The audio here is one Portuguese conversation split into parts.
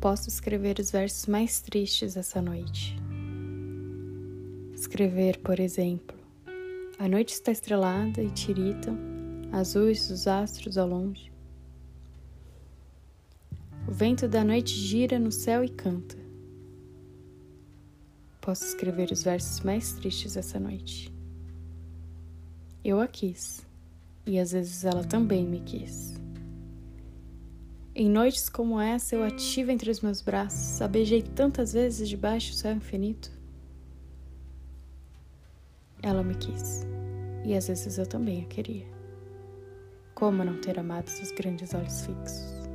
Posso escrever os versos mais tristes essa noite. Escrever, por exemplo, a noite está estrelada e tiritam azuis os astros ao longe. O vento da noite gira no céu e canta. Posso escrever os versos mais tristes essa noite. Eu a quis, e às vezes ela também me quis. Em noites como essa, eu a tive entre os meus braços, a beijei tantas vezes debaixo do céu infinito. Ela me quis, e às vezes eu também a queria. Como não ter amado seus grandes olhos fixos?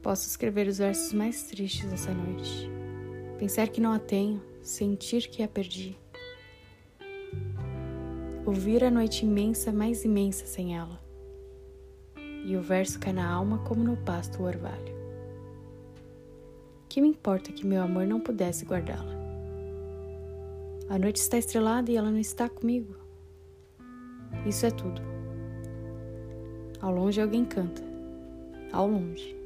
Posso escrever os versos mais tristes essa noite. Pensar que não a tenho, sentir que a perdi. Ouvir a noite imensa, mais imensa sem ela e o verso cai na alma como no pasto o orvalho. Que me importa que meu amor não pudesse guardá-la? A noite está estrelada e ela não está comigo. Isso é tudo. Ao longe alguém canta. Ao longe.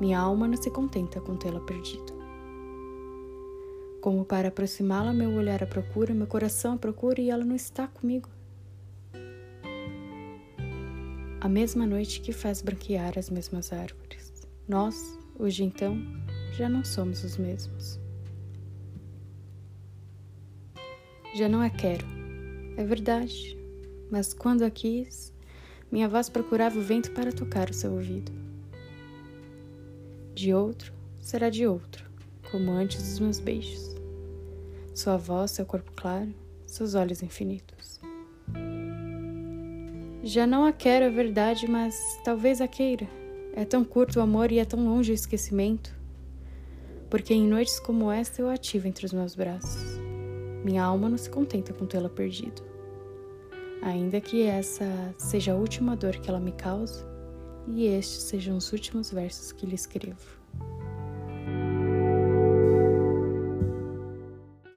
Minha alma não se contenta com tê-la perdido. Como para aproximá-la, meu olhar a procura, meu coração a procura e ela não está comigo. A mesma noite que faz branquear as mesmas árvores. Nós, hoje então, já não somos os mesmos. Já não a quero, é verdade, mas quando a quis, minha voz procurava o vento para tocar o seu ouvido. De outro, será de outro, como antes dos meus beijos. Sua voz, seu corpo claro, seus olhos infinitos. Já não a quero, é verdade, mas talvez a queira. É tão curto o amor e é tão longe o esquecimento. Porque em noites como esta eu a tive entre os meus braços. Minha alma não se contenta com tê-la perdido. Ainda que essa seja a última dor que ela me causa, e estes sejam os últimos versos que lhe escrevo.